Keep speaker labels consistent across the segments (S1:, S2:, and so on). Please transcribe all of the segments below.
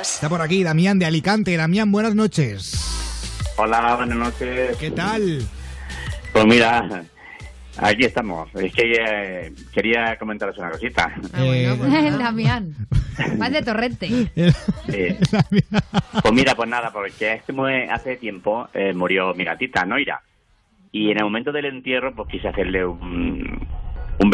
S1: Está por aquí Damián de Alicante. Damián, buenas noches.
S2: Hola, buenas noches.
S1: ¿Qué tal?
S2: Pues mira, aquí estamos. Es que eh, quería comentaros una cosita.
S3: Ah, bueno,
S1: Eh,
S4: Damián. Vas de torrente.
S2: Sí. Pues mira, pues nada, porque hace tiempo eh, murió mi gatita, Noira. Y en el momento del entierro, pues quise hacerle un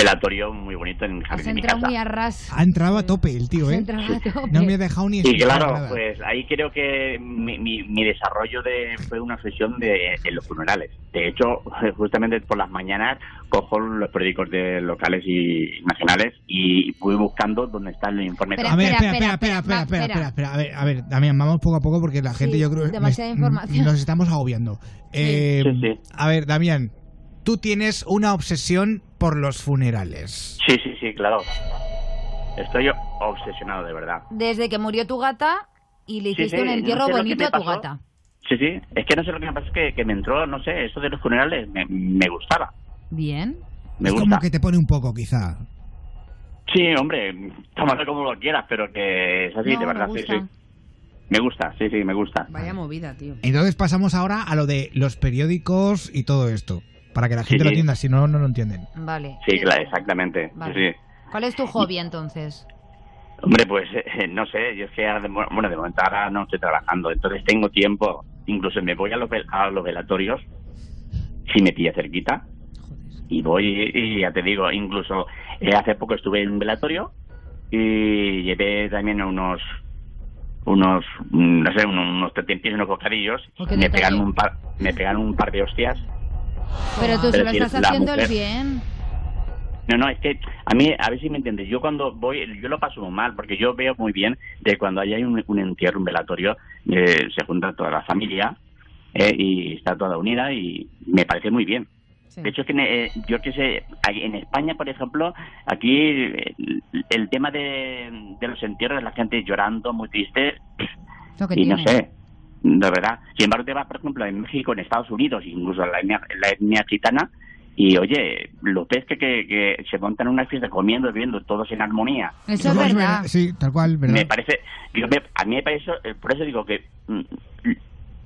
S2: velatorio muy bonito en jardín. Se ha
S4: entrado muy a ras.
S1: Ha entrado a tope el tío, ¿eh?
S4: A tope.
S1: No me ha dejado ni
S2: Y claro,
S1: nada.
S2: pues ahí creo que mi, mi, mi desarrollo de, fue una sesión de, de, los funerales. De hecho, justamente por las mañanas cojo los periódicos de locales y nacionales y voy buscando dónde está el informe.
S4: Pero,
S1: a ver, espera,
S4: espera,
S1: espera, espera,
S4: espera,
S1: espera,
S4: espera,
S1: A ver, a ver, Damián, vamos poco a poco porque la gente
S4: sí,
S1: yo creo que nos estamos agobiando. Sí. Eh,
S2: sí,
S1: a ver, Damián, tú tienes una obsesión por los funerales.
S2: Sí, sí, sí, claro. Estoy obsesionado, de verdad.
S4: Desde que murió tu gata y le hiciste
S2: sí,
S4: un
S2: no
S4: entierro
S2: sé
S4: bonito a tu gata.
S2: Sí, sí. Es que no sé lo que me pasa, es que, que me entró, no sé, eso de los funerales me, me gustaba.
S4: Bien.
S2: Me
S1: es
S2: gusta.
S1: como que te pone un poco, quizá.
S2: Sí, hombre, tómalo como lo quieras, pero que es así,
S4: No,
S2: de
S4: me
S2: verdad, sí, sí. Me gusta, sí, sí, me gusta.
S3: Vaya movida, tío.
S1: Entonces pasamos ahora a lo de los periódicos y todo esto. Para que la gente
S2: Sí,
S1: lo
S2: sí.
S1: entienda, si no, no lo entienden.
S4: Vale.
S2: Sí, claro, exactamente.
S4: Vale.
S2: sí.
S4: ¿Cuál es tu hobby entonces?
S2: Hombre, pues eh, no sé, yo es que ahora de, mo- bueno, de momento ahora no estoy trabajando, entonces tengo tiempo, incluso me voy a los, vel- a los velatorios, si me pilla cerquita, y voy, y ya te digo, incluso eh, hace poco estuve en un velatorio y llevé también unos, unos, mm, no sé, unos, unos tentempiés, unos bocadillos,
S4: qué
S2: me pegaron, un par, me pegaron un par de hostias.
S4: Pero tú se
S2: Pero
S4: lo
S2: si
S4: estás haciendo el bien.
S2: No, no, es que a mí, a ver si me entiendes, yo cuando voy, yo lo paso muy mal, porque yo veo muy bien de cuando hay un, un entierro, un velatorio, eh, se junta toda la familia eh, y está toda unida y me parece muy bien.
S3: Sí.
S2: De hecho, es que eh, yo que sé, en España, por ejemplo, aquí el, tema de, de los entierros, la gente llorando, muy triste, y no sé, de verdad. Sin embargo, te vas, por ejemplo, en México, en Estados Unidos, incluso en la etnia, en la etnia gitana, y oye, los que, que, que se montan una fiesta comiendo, bebiendo, todos en armonía.
S4: Eso es verdad.
S1: Sí, tal cual, ¿verdad?
S2: Me parece, yo me- a mí me parece, eh, por eso digo que mm,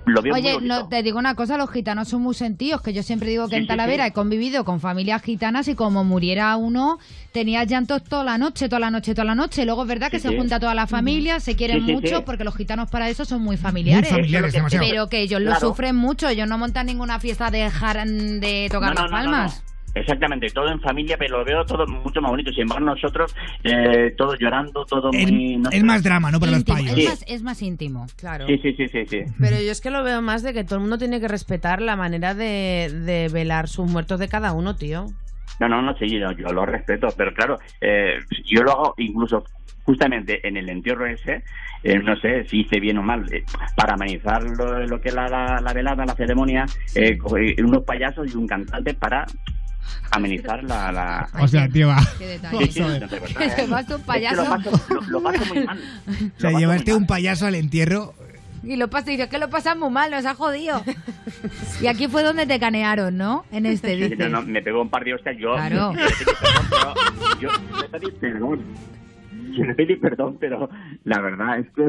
S2: lo veo muy
S4: Oye, no, te digo una cosa, los gitanos son muy sentidos, que yo siempre digo que
S2: Sí,
S4: en Talavera
S2: sí.
S4: he convivido con familias gitanas y como muriera uno, tenía llantos toda la noche, toda la noche, toda la noche. Luego es verdad que
S2: Sí,
S4: se junta toda la familia, se quieren
S2: Sí, sí,
S4: mucho,
S2: sí.
S4: porque los gitanos para eso son muy familiares.
S1: Muy.
S4: Pero que ellos lo sufren mucho, ellos no montan ninguna fiesta de dejar de tocar
S2: No, no,
S4: las
S2: no, no,
S4: palmas.
S2: Exactamente, todo en familia, pero lo veo todo mucho más bonito. Sin embargo, nosotros, eh, todos llorando, todo muy...
S1: Es,
S2: no
S1: es
S2: sé.
S1: más drama, ¿no? Para los payos.
S4: es,
S2: Sí.
S4: más, es más íntimo.
S3: Claro.
S2: Sí, sí, sí, sí, sí.
S3: Pero yo es que lo veo más de que todo el mundo tiene que respetar la manera de, de velar sus muertos de cada uno, tío.
S2: No, no, no, sí, yo, yo lo respeto, pero claro, eh, yo lo hago incluso justamente en el entierro ese, eh, no sé si hice bien o mal, eh, para amenizar lo, lo que es la, la, la velada, la ceremonia, eh, eh, unos payasos y un cantante para amenizar la... la...
S1: O sea, tío, va.
S4: Qué detalle.
S2: sí,
S4: vas un
S2: Es que
S4: payaso.
S2: lo, paso, lo, lo paso muy mal.
S1: O sea, llevaste un payaso al entierro.
S4: Y lo pasa y dices que lo pasas muy mal, nos ha jodido. y aquí fue donde te canearon, ¿no? En este,
S2: Sí,
S4: dices.
S2: no, no, me pegó un par de hostias, yo...
S4: Claro.
S2: Yo le pedí perdón, pero... Yo le pedí perdón. Pero la verdad es que...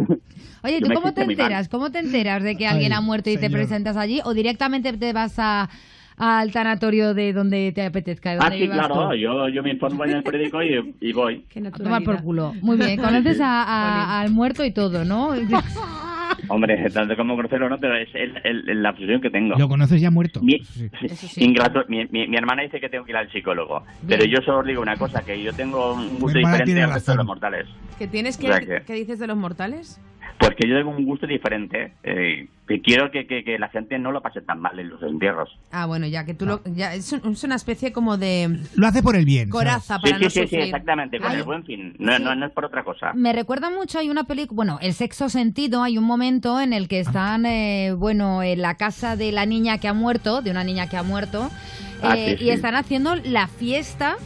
S4: Oye, ¿tú cómo te enteras? ¿Cómo te enteras de que
S1: Ay,
S4: alguien ha muerto y te presentas allí? ¿O directamente te vas a, al tanatorio de donde te apetezca?
S2: Ah, sí, claro,
S4: tú?
S2: yo, yo me informo en el periódico y, y voy.
S4: A tomar por culo. Muy bien, conoces a- a- al muerto y todo, ¿no?
S2: Hombre, tanto como conocerlo no, pero es el, el- la obsesión que tengo.
S1: Lo conoces ya muerto.
S2: Mi,
S1: Sí.
S3: Eso sí.
S2: ingrato, mi, mi- mi hermana dice que tengo que ir al psicólogo, pero yo solo os digo una cosa, que yo tengo un gusto diferente al resto de los mortales.
S3: ¿Qué tienes
S2: O sea
S3: que,
S2: que-
S3: ¿Qué dices de los mortales?
S2: Pues que yo tengo un gusto diferente, eh, que quiero que, que- que la gente no lo pase tan mal en los entierros.
S3: Ah, bueno, ya que tú lo. Ya, es, un- es una especie como de
S1: Lo hace por el bien. ¿sabes?
S3: coraza
S2: Sí,
S3: para
S2: sí,
S3: no
S2: sí, sí, exactamente, con
S4: Ay.
S2: el buen fin, no,
S4: Sí.
S2: no, no es por otra cosa.
S4: Me recuerda mucho, hay una película, bueno, El sexto sentido, hay un momento en el que están, eh, bueno, en la casa de la niña que ha muerto, de una niña que ha muerto,
S2: Ah,
S4: eh,
S2: sí,
S4: y están haciendo la fiesta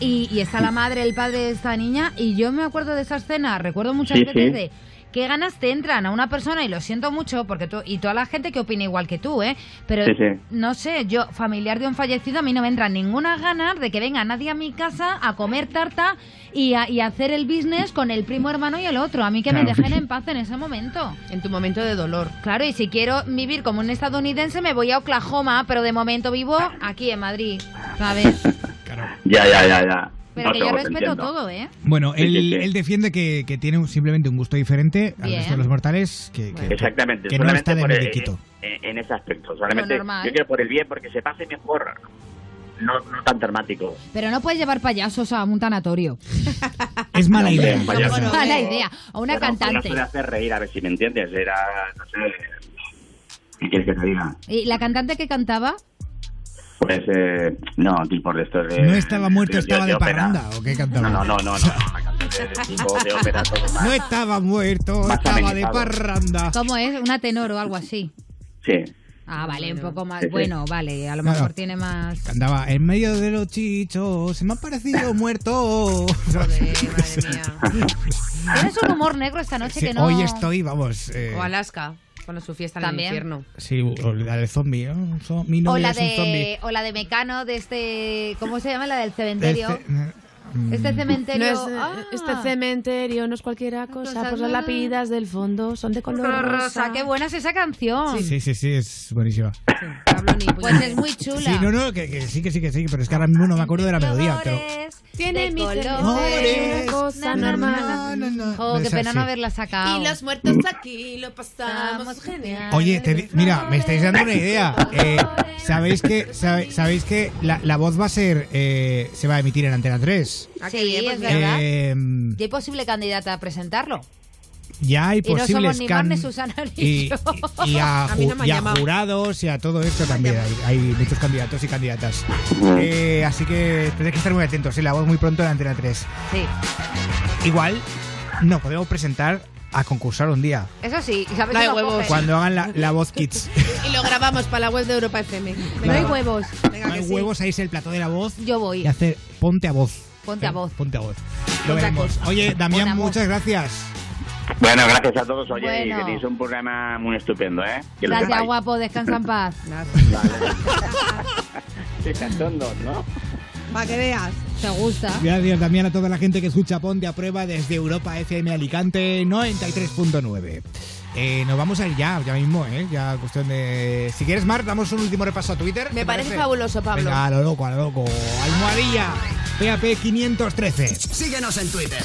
S4: y, y está la madre, el padre de esta niña, y yo me acuerdo de esa escena, recuerdo muchas
S2: Sí,
S4: veces
S2: sí.
S4: de ¿qué ganas te entran a una persona? Y lo siento mucho, porque tú, y toda la gente que opina igual que tú, ¿eh? Pero
S2: Sí, sí.
S4: no sé, yo, familiar de un fallecido, a mí no me entran ninguna ganas de que venga nadie a mi casa a comer tarta y a, y hacer el business con el primo hermano y el otro. A mí que me dejen en paz en ese momento.
S3: En tu momento de dolor.
S4: Claro, y si quiero vivir como un estadounidense, me voy a Oklahoma, pero de momento vivo aquí en Madrid, ¿sabes?
S1: Claro.
S2: Ya, ya, ya, ya.
S4: Pero
S2: No
S4: que yo respeto todo, ¿eh?
S1: Bueno,
S2: Sí,
S1: él,
S2: sí, sí.
S1: él defiende que, que tiene un- simplemente un gusto diferente al
S4: Bien.
S1: resto de los mortales, que, que-
S3: Bueno.
S2: Exactamente,
S1: que no está de mediquito.
S2: en, en ese aspecto. Solamente
S4: normal.
S2: yo quiero por el bien, porque se pase mejor. No, no tan dramático.
S4: Pero no puedes llevar payasos a un tanatorio.
S1: Es mala
S2: No,
S1: idea.
S2: hombre, payaso.
S3: Bueno,
S4: Mala idea. A una
S2: Bueno,
S4: cantante.
S2: payaso de hacer reír, a ver si me entiendes. Era, no sé... ¿Qué quieres que te diga?
S4: ¿Y la cantante que cantaba?
S2: Pues, eh, no, tipo de estos de...
S1: ¿No estaba muerto,
S2: de-
S1: estaba de
S2: ópera.
S1: parranda o qué cantaba?
S2: No, no, no, no, no. Una canción de, de tipo de ópera todo más.
S1: No estaba muerto,
S2: Más
S1: estaba de parranda.
S4: ¿Cómo es? ¿Una tenor o algo así?
S2: Sí.
S4: Ah, vale, un poco más. Bueno, vale, a lo
S1: Claro.
S4: mejor tiene más.
S1: Cantaba en medio de los chichos, se me ha parecido muerto.
S3: Joder, madre mía.
S4: Tienes un humor negro esta noche
S1: Sí,
S4: que no.
S1: Hoy estoy, vamos. eh,
S3: O Alaska, con su fiesta en
S4: También.
S3: el infierno.
S1: sí, o la del zombie. ¿no? Un zo- Mi
S4: O
S1: novio
S4: la,
S1: es un zombie.
S4: de, o la de Mecano, de este. ¿Cómo se llama? La del cementerio.
S1: Este- mm,
S4: Este
S3: No
S4: cementerio.
S3: es,
S4: ah,
S3: Este cementerio no es cualquiera cosa,
S4: Cosas
S3: pues las lápidas del fondo son de color rosa.
S4: rosa. Qué buena es esa canción.
S1: Sí, sí, sí, es buenísima.
S3: Sí, Pablo ni
S4: Pues es muy chula.
S1: Sí, no, no, que, que sí, que sí, que sí, pero es que ahora mismo no me acuerdo de la melodía. Pero...
S3: Tiene
S4: de
S3: mi
S4: colores.
S3: cosa normal.
S4: na,
S1: no, no.
S4: Jo, qué pena
S1: sí.
S4: no haberla sacado.
S3: Y los muertos aquí lo pasamos genial.
S1: Oye, te mira, me estáis dando una idea. Eh, ¿Sabéis que, sabe- sabéis que la, la voz va a ser, eh, se va a emitir en Antena 3?
S3: Ah,
S4: Sí,
S3: bien, pues
S4: es verdad.
S1: Eh,
S4: ¿Y hay posible candidata a presentarlo?
S1: ya hay
S4: Y no
S1: posibles
S4: somos ni Mar ni Susana ni
S1: y, y- y a,
S3: no
S1: y jurados y a todo esto también hay, hay muchos candidatos y candidatas. Eh, así que tenéis que estar muy atentos. Sí, la voz muy pronto en Antena 3.
S4: Sí,
S1: Igual nos podemos presentar a concursar un día
S4: eso sí. ¿y ¿Sabes
S3: No hay huevos.
S1: cuando hagan la, la voz kids.
S3: Y lo grabamos para la web de Europa FM.
S4: No hay huevos.
S3: Venga,
S1: No
S3: que
S1: hay
S3: sí.
S1: huevos, ahí es el plató de la voz
S4: Yo voy.
S1: y hacer ponte a voz.
S4: Ponte a voz.
S1: Ponte a voz. Lo veremos. Oye, Damián,
S4: a
S1: muchas gracias.
S2: Bueno, gracias a todos. Oye,
S4: Bueno.
S2: y tenéis un programa muy estupendo, ¿eh? Que lo
S4: Gracias,
S2: sepáis.
S4: guapo. Descansa en paz.
S2: Qué cachondos, ¿no?
S3: Para que veas.
S4: ¿Te gusta?
S1: Gracias también a toda la gente que escucha Ponte a Prueba desde Europa FM Alicante 93.9. Eh, nos vamos a ir ya, ya mismo, ¿eh? Ya cuestión de... Si quieres, Mar, damos un último repaso a Twitter.
S3: Me
S1: ¿te
S3: parece fabuloso, Pablo.
S1: Venga, a lo loco, a lo loco. Almohadilla, PAP 513.
S5: Síguenos en Twitter.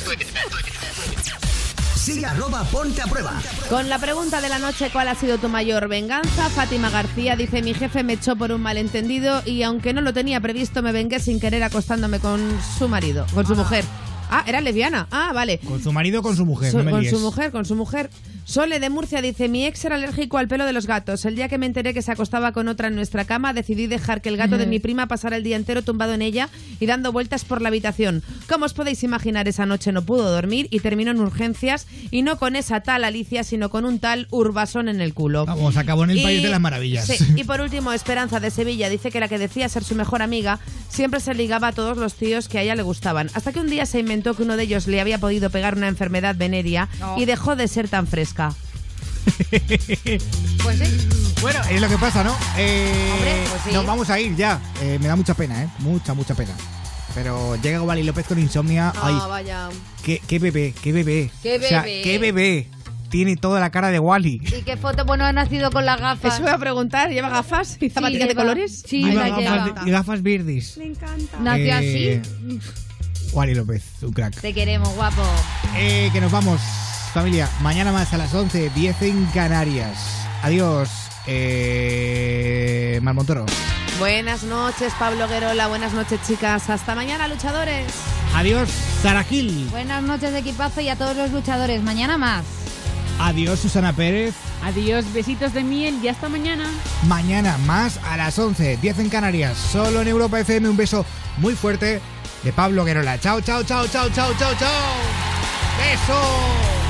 S5: Sigue arroba ponte a prueba.
S3: Con la pregunta de la noche, ¿cuál ha sido tu mayor venganza? Fátima García dice, mi jefe me echó por un malentendido y aunque no lo tenía previsto, me vengué sin querer acostándome con su marido, con su mujer. Ah, era lesbiana. Ah, vale.
S1: Con su marido o con su mujer,
S3: So-
S1: no me
S3: con
S1: líes.
S3: su mujer, con su mujer. Sole de Murcia dice, mi ex era alérgico al pelo de los gatos. El día que me enteré que se acostaba con otra en nuestra cama, decidí dejar que el gato de mi prima pasara el día entero tumbado en ella y dando vueltas por la habitación. Como os podéis imaginar, esa noche no pudo dormir y terminó en urgencias y no con esa tal Alicia, sino con un tal Urbasón en el culo.
S1: Vamos, acabó en el
S3: Y-
S1: País de las Maravillas.
S3: sí, y por último, Esperanza de Sevilla dice que la que decía ser su mejor amiga siempre se ligaba a todos los tíos que a ella le gustaban. Hasta que un día se inventó que uno de ellos le había podido pegar una enfermedad venérea
S4: No.
S3: y dejó de ser tan fresca.
S4: Pues sí.
S1: Bueno, es lo que pasa, ¿no? Eh,
S4: Hombre, pues sí.
S1: Nos vamos a ir ya. Eh, me da mucha pena, ¿eh? Mucha, mucha pena. Pero llega Wally López con insomnia. Ay,
S3: vaya.
S1: qué, qué bebé, qué bebé.
S4: Qué
S1: O sea,
S4: bebé.
S1: qué bebé. Tiene toda la cara de Wally.
S4: ¿Y qué foto? Bueno, ha nacido con las gafas.
S3: Eso voy a preguntar. ¿Lleva gafas y zapatillas de
S4: lleva.
S3: colores?
S4: Sí,
S1: gafas,
S4: lleva.
S1: y gafas verdes.
S3: Me encanta.
S4: Nació
S1: Eh,
S4: así.
S1: Wally López, un crack.
S4: Te queremos, guapo.
S1: Eh, que nos vamos, familia. Mañana más a las 11, 10 en Canarias. Adiós, eh, Mar Montoro.
S3: Buenas noches, Pablo Guerola. Buenas noches, chicas. Hasta mañana, luchadores.
S1: Adiós, Sara Gil.
S4: Buenas noches, equipazo, y a todos los luchadores. Mañana más.
S1: Adiós, Susana Pérez.
S6: Adiós, besitos de miel y hasta mañana.
S1: Mañana más a las 11, 10 en Canarias. Solo en Europa FM. Un beso muy fuerte de Pablo Guerola. Chao, chao, chao, chao, chao, chao, chao. Beso.